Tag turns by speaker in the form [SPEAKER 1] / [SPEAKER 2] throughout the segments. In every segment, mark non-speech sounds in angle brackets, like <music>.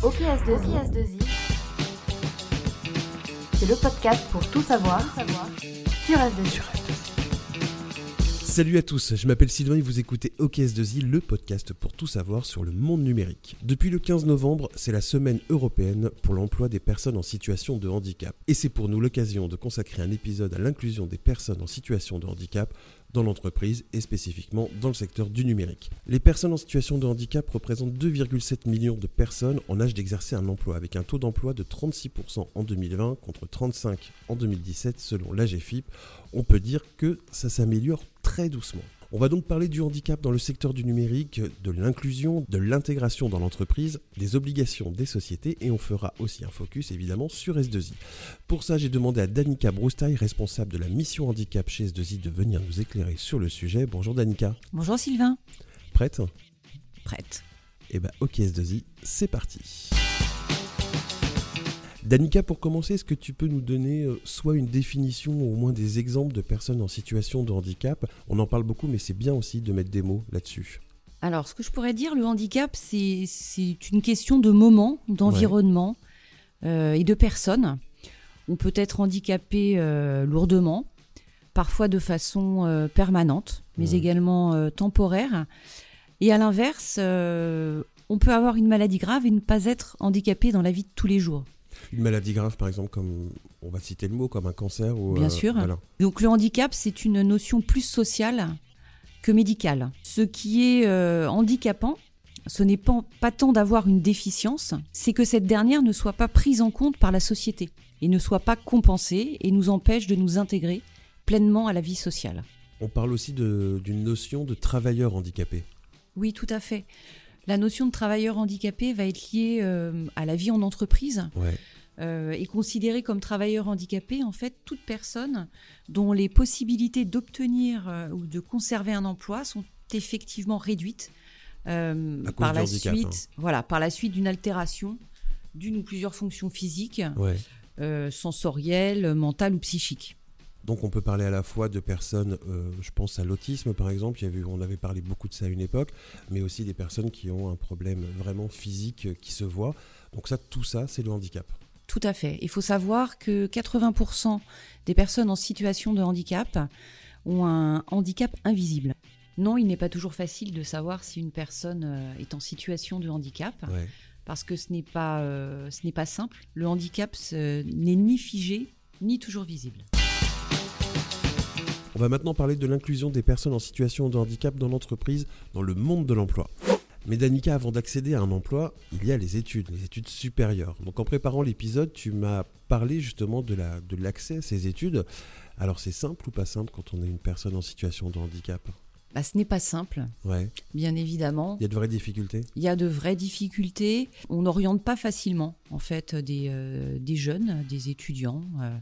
[SPEAKER 1] OKS2I, c'est le podcast pour tout savoir, sur S2I.
[SPEAKER 2] Salut à tous, je m'appelle Sylvain et vous écoutez OKS2I, le podcast pour tout savoir sur le monde numérique. Depuis le 15 novembre, c'est la semaine européenne pour l'emploi des personnes en situation de handicap. Et c'est pour nous l'occasion de consacrer un épisode à l'inclusion des personnes en situation de handicap dans l'entreprise et spécifiquement dans le secteur du numérique. Les personnes en situation de handicap représentent 2,7 millions de personnes en âge d'exercer un emploi avec un taux d'emploi de 36% en 2020 contre 35% en 2017 selon l'AGFIP. On peut dire que ça s'améliore très doucement. On va donc parler du handicap dans le secteur du numérique, de l'inclusion, de l'intégration dans l'entreprise, des obligations des sociétés et on fera aussi un focus évidemment sur S2I. Pour ça, j'ai demandé à Danica Broustaille, responsable de la mission handicap chez S2I, de venir nous éclairer sur le sujet. Bonjour Danica.
[SPEAKER 3] Bonjour Sylvain.
[SPEAKER 2] Prête?
[SPEAKER 3] Prête.
[SPEAKER 2] Eh ben ok S2I, c'est parti. Danica, pour commencer, est-ce que tu peux nous donner euh, soit une définition ou au moins des exemples de personnes en situation de handicap? On en parle beaucoup, mais c'est bien aussi de mettre des mots là-dessus.
[SPEAKER 3] Alors, ce que je pourrais dire, le handicap, c'est une question de moment, d'environnement euh, et de personnes. On peut être handicapé euh, lourdement, parfois de façon permanente, mais également temporaire. Et à l'inverse, on peut avoir une maladie grave et ne pas être handicapé dans la vie de tous les jours.
[SPEAKER 2] Une maladie grave, par exemple, comme on va citer le mot, comme un cancer ou.
[SPEAKER 3] Bien euh, sûr. Donc le handicap, c'est une notion plus sociale que médicale. Ce qui est euh, handicapant, ce n'est pas, pas tant d'avoir une déficience, c'est que cette dernière ne soit pas prise en compte par la société et ne soit pas compensée et nous empêche de nous intégrer pleinement à la vie sociale.
[SPEAKER 2] On parle aussi d'une notion de travailleur handicapé.
[SPEAKER 3] Oui, tout à fait. La notion de travailleur handicapé va être liée euh, à la vie en entreprise. Euh, et considérée comme travailleur handicapé, en fait, toute personne dont les possibilités d'obtenir euh, ou de conserver un emploi sont effectivement réduites par la suite, hein. voilà, par la suite d'une altération d'une ou plusieurs fonctions physiques, sensorielles, mentales ou psychiques.
[SPEAKER 2] Donc on peut parler à la fois de personnes, euh, je pense à l'autisme par exemple, il y on avait parlé beaucoup de ça à une époque, mais aussi des personnes qui ont un problème vraiment physique euh, qui se voit. Donc ça, tout ça, c'est le handicap.
[SPEAKER 3] Tout à fait. Il faut savoir que 80% des personnes en situation de handicap ont un handicap invisible. Non, il n'est pas toujours facile de savoir si une personne euh, est en situation de handicap. Parce que ce n'est pas, ce n'est pas simple. Le handicap n'est ni figé, ni toujours visible.
[SPEAKER 2] On va maintenant parler de l'inclusion des personnes en situation de handicap dans l'entreprise, dans le monde de l'emploi. Mais Danica, avant d'accéder à un emploi, il y a les études, les études supérieures. Donc en préparant l'épisode, tu m'as parlé justement de l'accès de à ces études. Alors c'est simple ou pas simple quand on est une personne en situation de handicap?
[SPEAKER 3] Bah, ce n'est pas simple,
[SPEAKER 2] ouais.
[SPEAKER 3] bien évidemment.
[SPEAKER 2] Il y a de vraies difficultés?
[SPEAKER 3] Il y a de vraies difficultés. On n'oriente pas facilement, en fait, des, euh, des jeunes, des étudiants. Euh,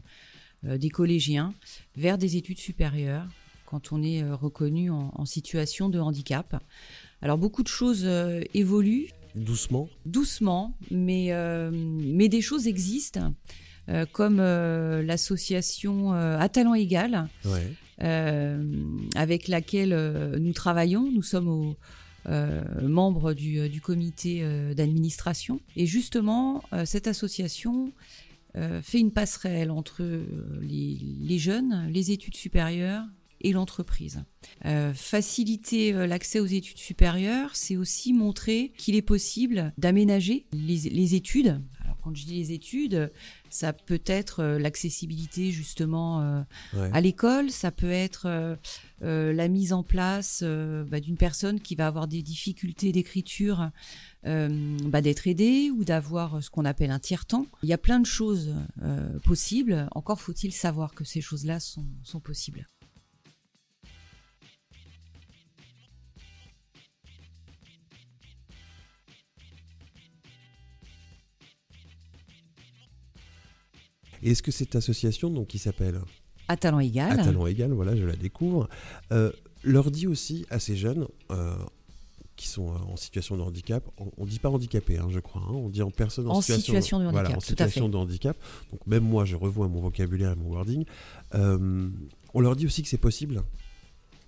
[SPEAKER 3] des collégiens vers des études supérieures quand on est euh, reconnu en, situation de handicap. Alors beaucoup de choses euh, évoluent.
[SPEAKER 2] Doucement
[SPEAKER 3] Doucement, mais, mais des choses existent, comme l'association À Talent Égal, avec laquelle nous travaillons. Nous sommes au, membres du, du comité d'administration. Et justement, cette association euh, fait une passerelle entre euh, les, jeunes, les études supérieures et l'entreprise. Euh, faciliter l'accès aux études supérieures, c'est aussi montrer qu'il est possible d'aménager les, études. Alors quand je dis les études, ça peut être l'accessibilité justement à l'école, ça peut être la mise en place bah, d'une personne qui va avoir des difficultés d'écriture euh, bah, d'être aidé ou d'avoir ce qu'on appelle un tiers-temps. Il y a plein de choses euh, possibles. Encore faut-il savoir que ces choses-là sont, sont possibles.
[SPEAKER 2] Et est-ce que cette association, donc, qui s'appelle
[SPEAKER 3] À talent égal.
[SPEAKER 2] À talent égal, voilà, je la découvre, euh, leur dit aussi à ces jeunes, qui sont euh, en situation de handicap. On ne dit pas handicapé, hein, je crois. Hein. on dit en personne
[SPEAKER 3] en, situation, de handicap.
[SPEAKER 2] Voilà, en situation de handicap. Donc même moi, je revois mon vocabulaire et mon wording. Euh, on leur dit aussi que c'est possible.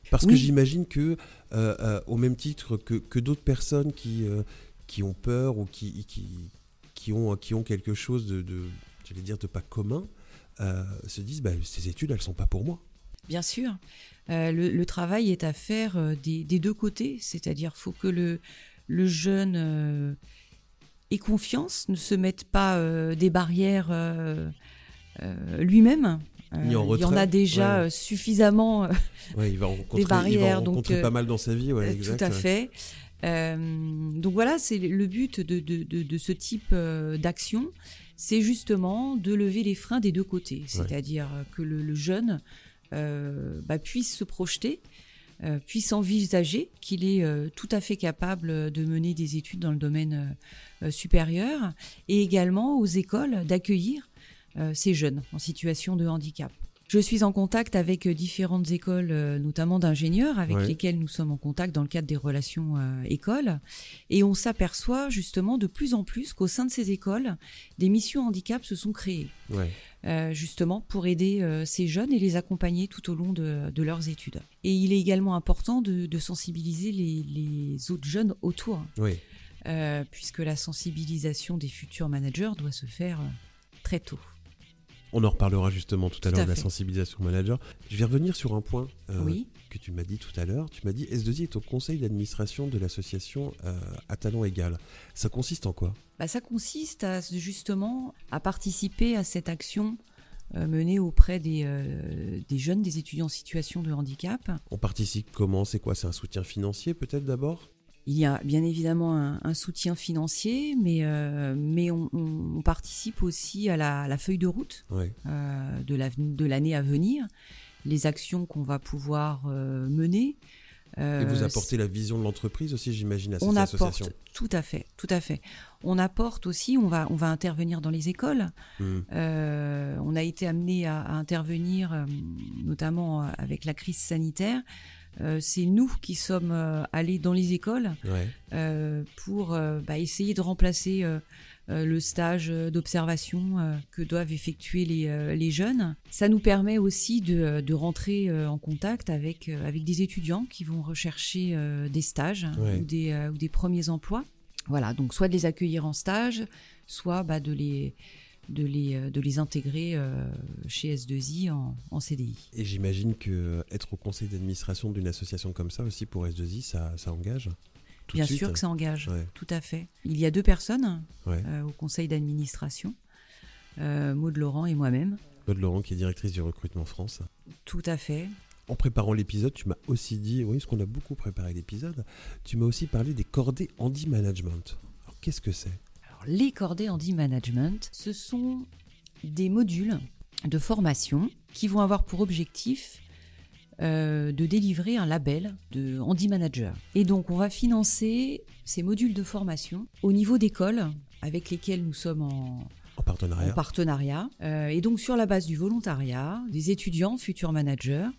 [SPEAKER 2] Parce que j'imagine que, euh, au même titre que, que d'autres personnes qui, qui ont peur ou qui, qui, qui, ont, qui ont quelque chose de, de j'allais dire, de pas commun, se disent bah, ces études, elles sont pas pour moi.
[SPEAKER 3] Bien sûr. le, travail est à faire des, deux côtés, c'est-à-dire faut que le, le jeune ait confiance, ne se mette pas des barrières lui-même. il y en a déjà suffisamment
[SPEAKER 2] ouais, il va des barrières. Il va rencontrer pas mal dans sa vie. Ouais,
[SPEAKER 3] tout à fait. donc voilà, c'est le but de, de, de, ce type d'action, c'est justement de lever les freins des deux côtés, c'est-à-dire que le, jeune bah, puisse se projeter, puisse envisager qu'il est tout à fait capable de mener des études dans le domaine supérieur, et également aux écoles d'accueillir ces jeunes en situation de handicap. Je suis en contact avec euh, différentes écoles, euh, notamment d'ingénieurs, avec lesquelles nous sommes en contact dans le cadre des relations euh, écoles. Et on s'aperçoit justement de plus en plus qu'au sein de ces écoles, des missions handicap se sont créées. Justement pour aider ces jeunes et les accompagner tout au long de, leurs études. Et il est également important de, sensibiliser les, autres jeunes autour, puisque la sensibilisation des futurs managers doit se faire très tôt.
[SPEAKER 2] On en reparlera justement tout à l'heure de la sensibilisation manager. Je vais revenir sur un point euh, que tu m'as dit tout à l'heure. Tu m'as dit S2I est au conseil d'administration de l'association euh, à talent égal. Ça consiste en quoi?
[SPEAKER 3] Bah, Ça consiste à, justement à participer à cette action euh, menée auprès des, des, jeunes, des étudiants en situation de handicap.
[SPEAKER 2] On participe comment? C'est quoi? C'est un soutien financier peut-être d'abord?
[SPEAKER 3] Il y a bien évidemment un, soutien financier, mais, euh, mais on, participe aussi à la, feuille de route euh, de l'année à venir, les actions qu'on va pouvoir euh, mener.
[SPEAKER 2] Et vous apportez la vision de l'entreprise aussi, j'imagine, à cette
[SPEAKER 3] on
[SPEAKER 2] association.
[SPEAKER 3] Apporte, tout à fait, tout à fait. On apporte aussi, on va, on va intervenir dans les écoles. Hmm. on a été amené à, à intervenir, notamment avec la crise sanitaire, euh, c'est nous qui sommes euh, allés dans les écoles euh, pour bah, essayer de remplacer le stage d'observation que doivent effectuer les, jeunes. Ça nous permet aussi de, rentrer en contact avec, avec des étudiants qui vont rechercher des stages ou, des, ou, des, premiers emplois. Voilà, donc soit de les accueillir en stage, soit bah, de les de les, euh, de les intégrer euh, chez S2I en, CDI.
[SPEAKER 2] Et j'imagine que euh, être au conseil d'administration d'une association comme ça aussi pour S2I, ça, ça engage
[SPEAKER 3] Bien sûr que ça engage, tout à fait. Il y a deux personnes au conseil d'administration, Maud Laurent et moi-même.
[SPEAKER 2] Maud Laurent qui est directrice du recrutement France.
[SPEAKER 3] Tout à fait.
[SPEAKER 2] En préparant l'épisode, tu m'as aussi dit, oui, parce qu'on a beaucoup préparé l'épisode, tu m'as aussi parlé des cordées Handy Management. Alors qu'est-ce que c'est?
[SPEAKER 3] Les cordées Handy Management, ce sont des modules de formation qui vont avoir pour objectif euh, de délivrer un label de Handy Manager. Et donc on va financer ces modules de formation au niveau d'écoles avec lesquelles nous sommes en,
[SPEAKER 2] partenariat.
[SPEAKER 3] Euh, et donc sur la base du volontariat, des étudiants, futurs managers,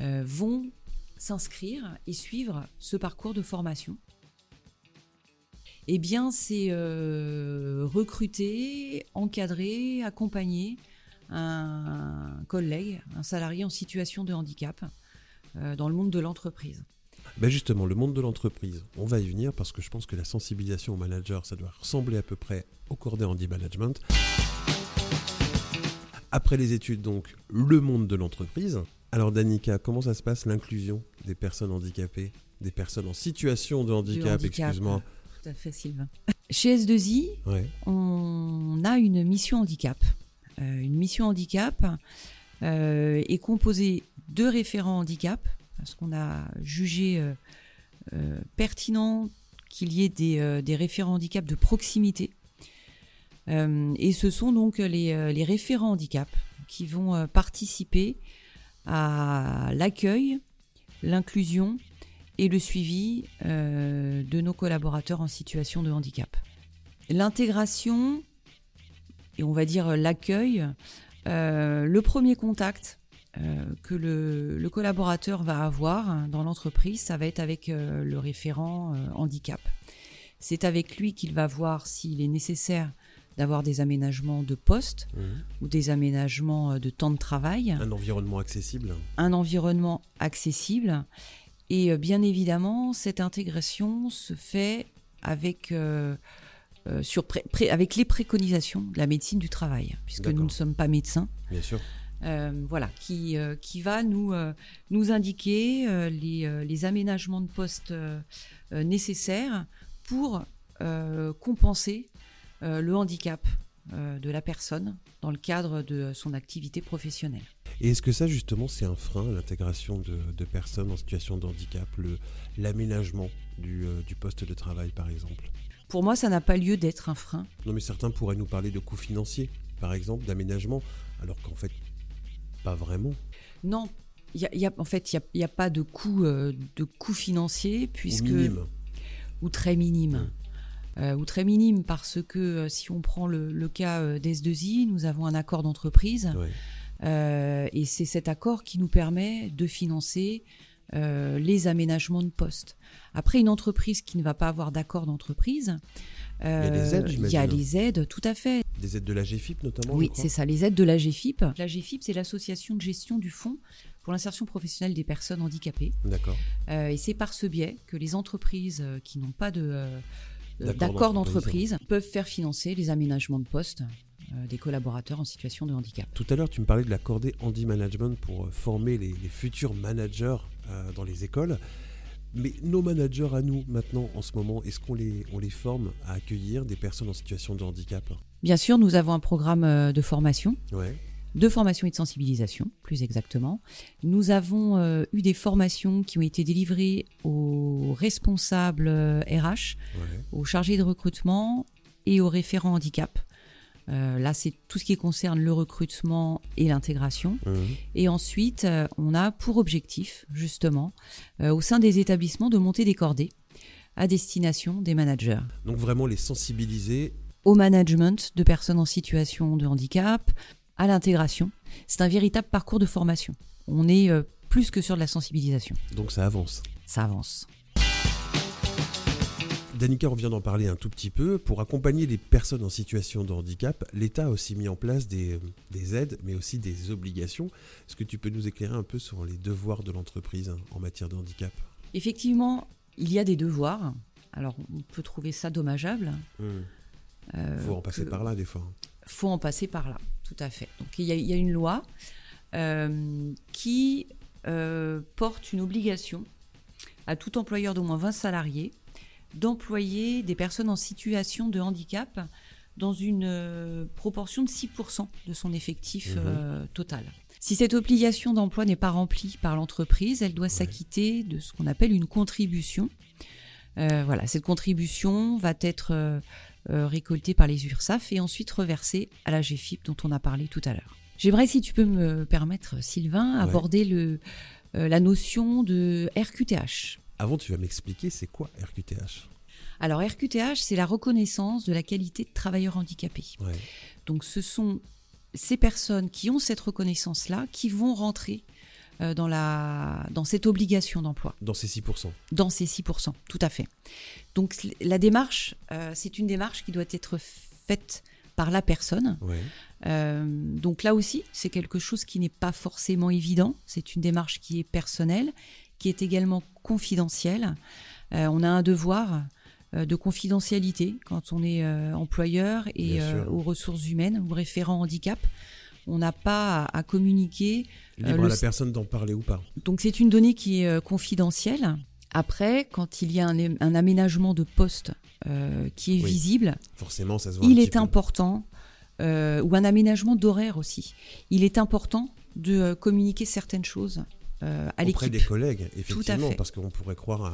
[SPEAKER 3] euh, vont s'inscrire et suivre ce parcours de formation eh bien, c'est euh, recruter, encadrer, accompagner un collègue, un salarié en situation de handicap euh, dans le monde de l'entreprise.
[SPEAKER 2] Ben justement, le monde de l'entreprise, on va y venir parce que je pense que la sensibilisation au manager, ça doit ressembler à peu près au cordé Handy Management. Après les études, donc, le monde de l'entreprise. Alors, Danica, comment ça se passe l'inclusion des personnes handicapées, des personnes en situation de handicap. excuse-moi
[SPEAKER 3] tout à fait, Sylvain. Chez S2I, on a une mission handicap. Euh, une mission handicap euh, est composée de référents handicap, parce qu'on a jugé euh, pertinent qu'il y ait des, des, référents handicap de proximité. et ce sont donc les, les référents handicap qui vont participer à l'accueil, l'inclusion et le suivi euh, de nos collaborateurs en situation de handicap. L'intégration, et on va dire l'accueil, euh, le premier contact euh, que le, collaborateur va avoir dans l'entreprise, ça va être avec le référent handicap. C'est avec lui qu'il va voir s'il est nécessaire d'avoir des aménagements de poste mmh. ou des aménagements de temps de travail.
[SPEAKER 2] Un environnement accessible.
[SPEAKER 3] Un environnement accessible. Et euh, bien évidemment, cette intégration se fait avec euh, euh, sur avec les préconisations de la médecine du travail, puisque nous ne sommes pas médecins.
[SPEAKER 2] Bien sûr.
[SPEAKER 3] voilà, qui, qui va nous, nous indiquer les, les, aménagements de poste nécessaires pour compenser le handicap de la personne dans le cadre de son activité professionnelle.
[SPEAKER 2] Et est-ce que ça, justement, c'est un frein, l'intégration de, personnes en situation de handicap, l'aménagement du, euh, du, poste de travail, par exemple?
[SPEAKER 3] Pour moi, ça n'a pas lieu d'être un frein.
[SPEAKER 2] Non, mais certains pourraient nous parler de coûts financiers, par exemple, d'aménagement, alors qu'en fait, pas vraiment.
[SPEAKER 3] Non, y y a, en fait, il n'y a, a, pas de coût, euh, de coût financier, puisque...
[SPEAKER 2] Ou minime.
[SPEAKER 3] Ou très minime. Mmh. Euh, ou très minime parce que si on prend le, le cas d'S2I, nous avons un accord d'entreprise ouais. Euh, et c'est cet accord qui nous permet de financer euh, les aménagements de poste. Après, une entreprise qui ne va pas avoir d'accord d'entreprise,
[SPEAKER 2] il y a les aides,
[SPEAKER 3] Il y a les aides, tout à fait.
[SPEAKER 2] Des aides de la GFIP notamment
[SPEAKER 3] Oui, c'est ça, les aides de la GFIP. La GFIP, c'est l'association de gestion du fonds pour l'insertion professionnelle des personnes handicapées.
[SPEAKER 2] D'accord.
[SPEAKER 3] Euh, et c'est par ce biais que les entreprises qui n'ont pas de d'accord d'entreprise peuvent faire financer les aménagements de poste euh, des collaborateurs en situation de handicap.
[SPEAKER 2] Tout à l'heure, tu me parlais de la cordée Handy Management pour euh, former les, futurs managers euh, dans les écoles. Mais nos managers à nous, maintenant, en ce moment, est-ce qu'on les, on les forme à accueillir des personnes en situation de handicap?
[SPEAKER 3] Bien sûr, nous avons un programme de formation.
[SPEAKER 2] Ouais.
[SPEAKER 3] De formation et de sensibilisation, plus exactement. Nous avons eu des formations qui ont été délivrées aux responsables RH, aux chargés de recrutement et aux référents handicap. Euh, là, c'est tout ce qui concerne le recrutement et l'intégration.
[SPEAKER 2] Mmh.
[SPEAKER 3] Et ensuite, euh, on a pour objectif, justement, euh, au sein des établissements, de monter des cordées à destination des managers.
[SPEAKER 2] Donc vraiment les sensibiliser
[SPEAKER 3] au management de personnes en situation de handicap, à l'intégration. C'est un véritable parcours de formation. On est plus que sur de la sensibilisation.
[SPEAKER 2] Donc ça avance.
[SPEAKER 3] Ça avance.
[SPEAKER 2] Danica, on vient d'en parler un tout petit peu. Pour accompagner les personnes en situation de handicap, l'État a aussi mis en place des, aides, mais aussi des obligations. Est-ce que tu peux nous éclairer un peu sur les devoirs de l'entreprise hein, en matière de handicap?
[SPEAKER 3] Effectivement, il y a des devoirs. Alors, on peut trouver ça dommageable.
[SPEAKER 2] Il hmm. euh, faut en passer par là, des fois.
[SPEAKER 3] faut en passer par là, tout à fait. Donc, il y a, une loi euh, qui euh, porte une obligation à tout employeur d'au moins 20 salariés d'employer des personnes en situation de handicap dans une euh, proportion de 6% de son effectif mhm. euh, total. Si cette obligation d'emploi n'est pas remplie par l'entreprise, elle doit s'acquitter de ce qu'on appelle une contribution. Euh, voilà, cette contribution va être récoltée par les URSAF et ensuite reversée à la GFIP dont on a parlé tout à l'heure. J'aimerais, si tu peux me permettre, Sylvain, aborder le, la notion de RQTH.
[SPEAKER 2] Avant, tu vas m'expliquer c'est quoi RQTH
[SPEAKER 3] Alors RQTH, c'est la reconnaissance de la qualité de travailleur handicapé. Donc ce sont ces personnes qui ont cette reconnaissance-là qui vont rentrer euh, dans, la, dans cette obligation d'emploi.
[SPEAKER 2] Dans ces 6%.
[SPEAKER 3] Dans ces 6%, tout à fait. Donc la démarche, euh, c'est une démarche qui doit être faite par la personne. Euh, donc là aussi, c'est quelque chose qui n'est pas forcément évident. C'est une démarche qui est personnelle qui est également confidentiel. Euh, on a un devoir euh, de confidentialité quand on est euh, employeur et aux ressources humaines ou référent handicap. On n'a pas à, communiquer.
[SPEAKER 2] Libre à la personne d'en parler ou pas.
[SPEAKER 3] Donc c'est une donnée qui est confidentielle. Après, quand il y a un, aménagement de poste qui est visible,
[SPEAKER 2] forcément, ça se
[SPEAKER 3] il est important, ou un aménagement d'horaire aussi, il est important de communiquer certaines choses euh, à
[SPEAKER 2] Auprès des collègues, effectivement, parce qu'on pourrait croire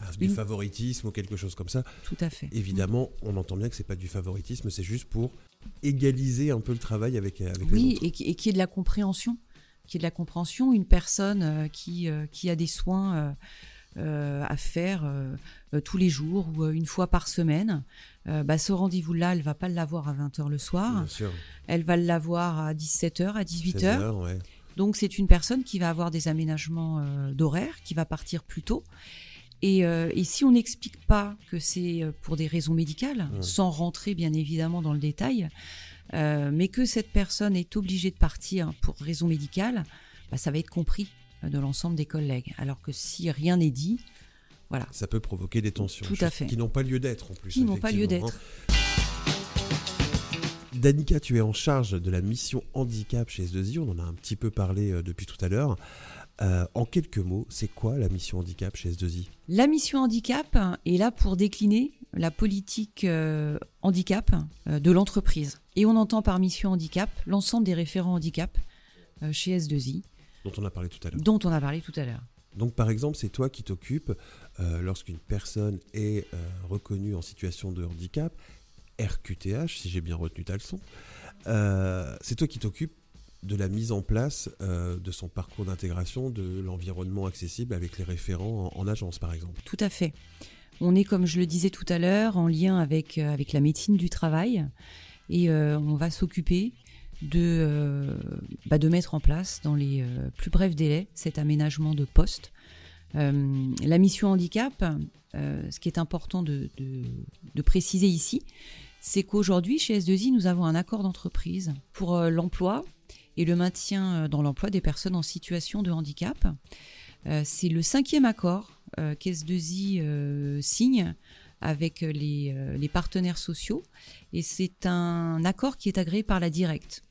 [SPEAKER 2] à, du favoritisme ou quelque chose comme ça.
[SPEAKER 3] Tout à fait.
[SPEAKER 2] Évidemment, on entend bien que c'est pas du favoritisme, c'est juste pour égaliser un peu le travail avec, avec
[SPEAKER 3] oui,
[SPEAKER 2] les autres.
[SPEAKER 3] et et qui est de la compréhension. Qui est de la compréhension. Une personne euh, qui, euh, qui a des soins à faire tous les jours ou une fois par semaine, bah, ce rendez-vous-là, elle va pas l'avoir à 20h le soir.
[SPEAKER 2] Bien sûr.
[SPEAKER 3] Elle va l'avoir à 17h, à 18h.
[SPEAKER 2] h ouais.
[SPEAKER 3] Donc c'est une personne qui va avoir des aménagements euh, d'horaire, qui va partir plus tôt. Et, euh, si on n'explique pas que c'est euh, pour des raisons médicales, sans rentrer bien évidemment dans le détail, mais que cette personne est obligée de partir pour raison médicale, bah, ça va être compris de l'ensemble des collègues. Alors que si rien n'est dit, Voilà.
[SPEAKER 2] Ça peut provoquer des tensions.
[SPEAKER 3] Tout à fait.
[SPEAKER 2] Qui n'ont pas lieu d'être en plus.
[SPEAKER 3] Qui n'ont pas lieu d'être.
[SPEAKER 2] Danica, tu es en charge de la mission handicap chez S2I. On en a un petit peu parlé euh, depuis tout à l'heure. Euh, en quelques mots, c'est quoi la mission handicap chez S2I
[SPEAKER 3] La mission handicap est là pour décliner la politique euh, handicap euh, de l'entreprise. Et on entend par mission handicap l'ensemble des référents handicap chez S2I,
[SPEAKER 2] dont on a parlé tout à l'heure.
[SPEAKER 3] dont on a parlé tout à l'heure.
[SPEAKER 2] Donc par exemple, c'est toi qui t'occupes lorsqu'une personne est reconnue en situation de handicap, RQTH, si j'ai bien retenu ta leçon, euh, c'est toi qui t'occupes de la mise en place euh, de son parcours d'intégration, de l'environnement accessible avec les référents en, en agence par exemple.
[SPEAKER 3] Tout à fait. On est, comme je le disais tout à l'heure, en lien avec, euh, avec la médecine du travail et on va s'occuper de, bah, de mettre en place dans les plus brefs délais cet aménagement de poste. La mission handicap, ce qui est important de- de préciser ici, c'est qu'aujourd'hui, chez S2I, nous avons un accord d'entreprise pour euh, l'emploi et le maintien euh, dans l'emploi des personnes en situation de handicap. Euh, c'est le cinquième accord euh, qu'S2I euh, signe avec les, les partenaires sociaux et c'est un accord qui est agréé par la Directe.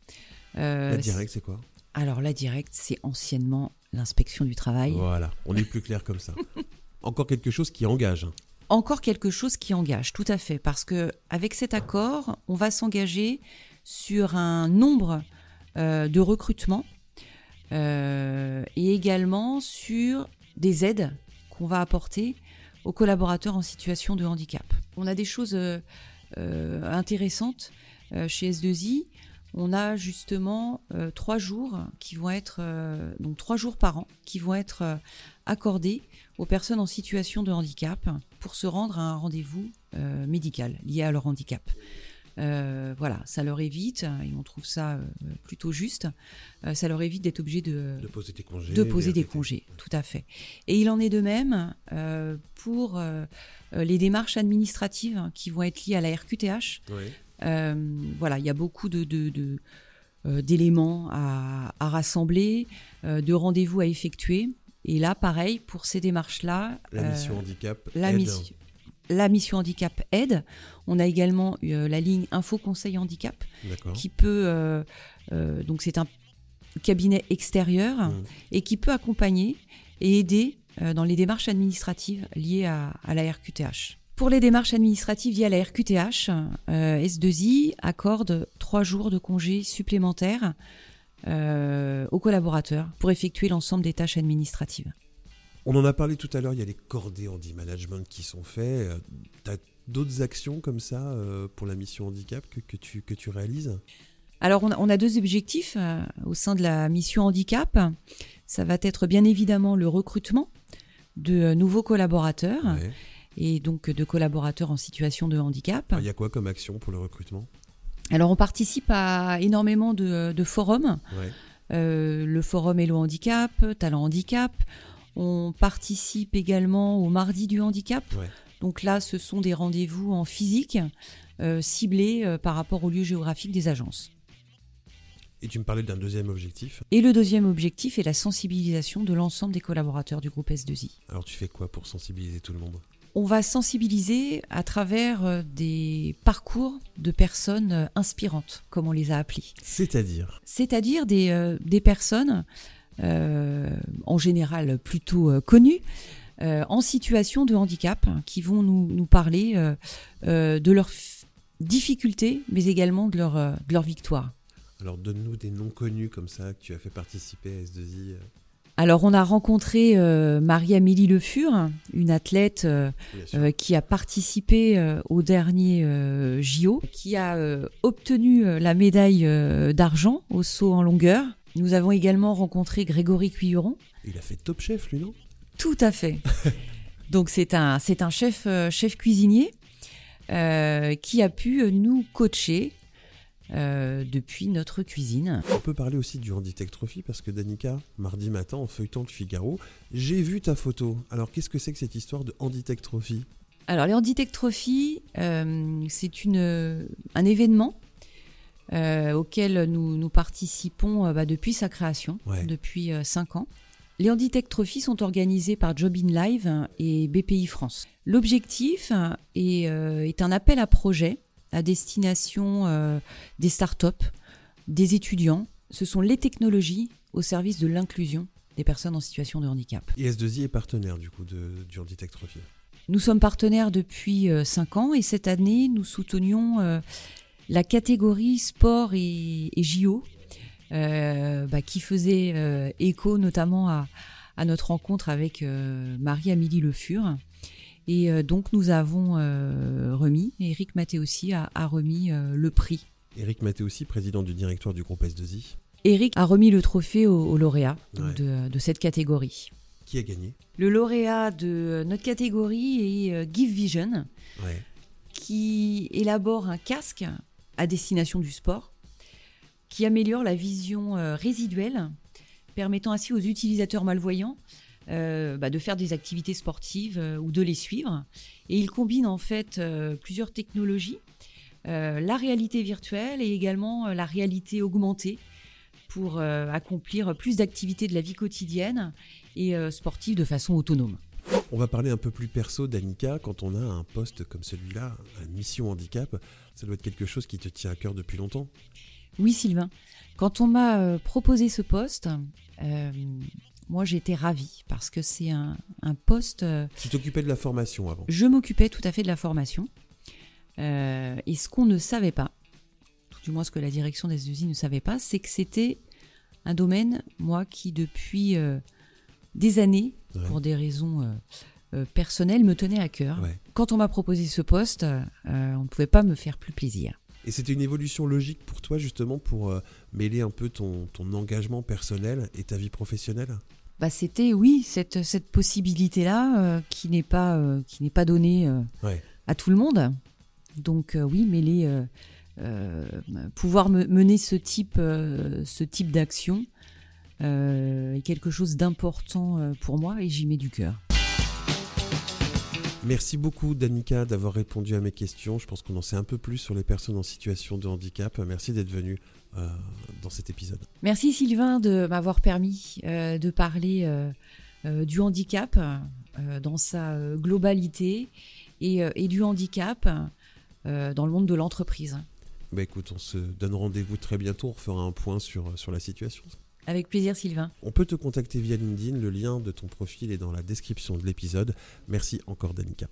[SPEAKER 2] La direct, c'est quoi?
[SPEAKER 3] Alors la Directe, c'est anciennement l'inspection du travail.
[SPEAKER 2] Voilà, on est plus clair comme ça. <laughs> Encore quelque chose qui engage.
[SPEAKER 3] Encore quelque chose qui engage, tout à fait, parce que avec cet accord, on va s'engager sur un nombre euh, de recrutements euh, et également sur des aides qu'on va apporter aux collaborateurs en situation de handicap. On a des choses euh, intéressantes chez S2I. On a justement euh, trois jours qui vont être euh, donc trois jours par an qui vont être euh, accordés aux personnes en situation de handicap pour se rendre à un rendez-vous médical lié à leur handicap. Voilà, ça leur évite, et on trouve ça plutôt juste, ça leur évite d'être obligé de,
[SPEAKER 2] De poser tes congés.
[SPEAKER 3] de poser des congés, tout à fait. Et il en est de même pour les démarches administratives qui vont être liées à la RQTH.
[SPEAKER 2] Oui.
[SPEAKER 3] Euh, voilà, il y a beaucoup de, de- de, euh, d'éléments à, à rassembler, euh, de rendez-vous à effectuer. Et là, pareil, pour ces démarches-là,
[SPEAKER 2] La
[SPEAKER 3] euh,
[SPEAKER 2] mission handicap.
[SPEAKER 3] la,
[SPEAKER 2] aide.
[SPEAKER 3] mission, la mission handicap aide. On a également euh, la ligne Info Conseil Handicap qui peut, donc c'est un cabinet extérieur
[SPEAKER 2] Mm.
[SPEAKER 3] et qui peut accompagner et aider dans les démarches administratives liées à, à la RQTH. Pour les démarches administratives à la RQTH, euh, S2I accorde trois jours de congés supplémentaires euh, aux collaborateurs pour effectuer l'ensemble des tâches administratives.
[SPEAKER 2] On en a parlé tout à l'heure, il y a les cordées handi management qui sont faits. tu as d'autres actions comme ça euh, pour la mission handicap que, que tu, que tu réalises?
[SPEAKER 3] Alors, on a, on a deux objectifs euh, au sein de la mission handicap. Ça va être bien évidemment le recrutement de euh, nouveaux collaborateurs
[SPEAKER 2] Ouais.
[SPEAKER 3] Et donc de collaborateurs en situation de handicap.
[SPEAKER 2] Il y a quoi comme action pour le recrutement?
[SPEAKER 3] Alors, on participe à énormément de, de forums.
[SPEAKER 2] Ouais.
[SPEAKER 3] Euh, le forum Hello Handicap, Talent Handicap. On participe également au Mardi du Handicap.
[SPEAKER 2] Ouais.
[SPEAKER 3] Donc là, ce sont des rendez-vous en physique euh, ciblés euh, par rapport au lieu géographique des agences.
[SPEAKER 2] Et tu me parlais d'un deuxième objectif?
[SPEAKER 3] Et le deuxième objectif est la sensibilisation de l'ensemble des collaborateurs du groupe S2I.
[SPEAKER 2] Alors tu fais quoi pour sensibiliser tout le monde?
[SPEAKER 3] On va sensibiliser à travers euh, des parcours de personnes euh, inspirantes, comme on les a appelées.
[SPEAKER 2] C'est-à-dire
[SPEAKER 3] C'est-à-dire des, euh, des personnes, euh, en général plutôt euh, connues, en situation de handicap, qui vont nous, nous parler de leurs difficultés, mais également de leur, de leur victoire.
[SPEAKER 2] Alors donne-nous des noms connus comme ça que tu as fait participer à S2I.
[SPEAKER 3] Alors, on a rencontré euh, Marie-Amélie Le Fur, une athlète euh, euh, qui a participé au dernier JO, qui a obtenu la médaille d'argent au saut en longueur. Nous avons également rencontré Grégory Cuilleron.
[SPEAKER 2] Il a fait Top Chef lui non?
[SPEAKER 3] Tout à fait. <laughs> Donc c'est un, c'est un chef, chef cuisinier qui a pu nous coacher euh, depuis notre cuisine.
[SPEAKER 2] On peut parler aussi du Handitech Trophy parce que Danica, mardi matin en feuilletant le Figaro, j'ai vu ta photo. Alors qu'est-ce que c'est que cette histoire de Handitech Trophy
[SPEAKER 3] Alors les Handitech Trophy, euh, c'est une, un événement euh, auquel nous, nous participons euh, bah, depuis sa création,
[SPEAKER 2] Ouais.
[SPEAKER 3] depuis 5 ans. Les Handitech Trophy sont organisés par Job in Live et BPI France. L'objectif est, euh, est, un appel à projet à destination euh, des startups, des étudiants. Ce sont les technologies au service de l'inclusion des personnes en situation de handicap.
[SPEAKER 2] Et S2I est partenaire du coup de, du Handitech Trophy
[SPEAKER 3] Nous sommes partenaires depuis 5 ans et cette année, nous soutenions la catégorie sport et, et JO euh, bah, qui faisait euh, écho notamment à, à, notre rencontre avec euh, Marie-Amélie Le Fur. Et donc nous avons remis, Eric Mathéossi a, a remis le prix.
[SPEAKER 2] Eric Mathéossi, président du directoire du groupe S2I.
[SPEAKER 3] Eric a remis le trophée au, au lauréat ouais. de, de, cette catégorie.
[SPEAKER 2] Qui a gagné?
[SPEAKER 3] Le lauréat de notre catégorie est Give Vision,
[SPEAKER 2] ouais.
[SPEAKER 3] qui élabore un casque à destination du sport qui améliore la vision euh, résiduelle, permettant ainsi aux utilisateurs malvoyants euh, bah, de faire des activités sportives euh, ou de les suivre. Et il combine en fait euh, plusieurs technologies, euh, la réalité virtuelle et également la réalité augmentée pour accomplir plus d'activités de la vie quotidienne et sportive de façon autonome.
[SPEAKER 2] On va parler un peu plus perso d'Annika. Quand on a un poste comme celui-là, une mission handicap, ça doit être quelque chose qui te tient à cœur depuis longtemps?
[SPEAKER 3] Oui, Sylvain. Quand on m'a euh, proposé ce poste, euh, moi j'étais ravie parce que c'est un, un, poste. Euh,
[SPEAKER 2] tu t'occupais de la formation avant
[SPEAKER 3] Je m'occupais tout à fait de la formation. Euh, et ce qu'on ne savait pas, tout du moins ce que la direction des usines ne savait pas, c'est que c'était un domaine, moi, qui depuis euh, des années, ouais. pour des raisons personnelles, me tenait à cœur.
[SPEAKER 2] Ouais.
[SPEAKER 3] Quand on m'a proposé ce poste, on ne pouvait pas me faire plus plaisir.
[SPEAKER 2] Et c'était une évolution logique pour toi justement pour euh, mêler un peu ton, ton, engagement personnel et ta vie professionnelle?
[SPEAKER 3] Bah C'était oui, cette, cette possibilité-là euh, qui n'est pas, euh, qui pas donnée
[SPEAKER 2] ouais.
[SPEAKER 3] à tout le monde. Donc oui, mêler, pouvoir me, mener ce type, ce type d'action est quelque chose d'important pour moi et j'y mets du cœur.
[SPEAKER 2] Merci beaucoup Danica d'avoir répondu à mes questions. Je pense qu'on en sait un peu plus sur les personnes en situation de handicap. Merci d'être venu euh, dans cet épisode.
[SPEAKER 3] Merci Sylvain de m'avoir permis euh, de parler euh, du handicap dans sa globalité et, et du handicap dans le monde de l'entreprise.
[SPEAKER 2] Bah écoute, on se donne rendez-vous très bientôt. On fera un point sur, sur la situation.
[SPEAKER 3] Avec plaisir, Sylvain.
[SPEAKER 2] On peut te contacter via LinkedIn. Le lien de ton profil est dans la description de l'épisode. Merci encore, Danica.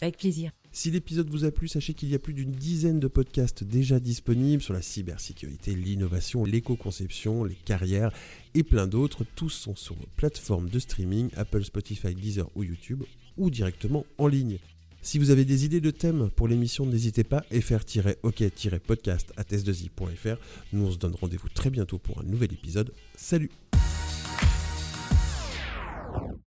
[SPEAKER 3] Avec plaisir.
[SPEAKER 2] Si l'épisode vous a plu, sachez qu'il y a plus d'une dizaine de podcasts déjà disponibles sur la cybersécurité, l'innovation, l'éco-conception, les carrières et plein d'autres. Tous sont sur vos plateformes de streaming, Apple, Spotify, Deezer ou YouTube, ou directement en ligne. Si vous avez des idées de thèmes pour l'émission, n'hésitez pas fr-ok-podcast à test2i.fr. Nous on se donne rendez-vous très bientôt pour un nouvel épisode. Salut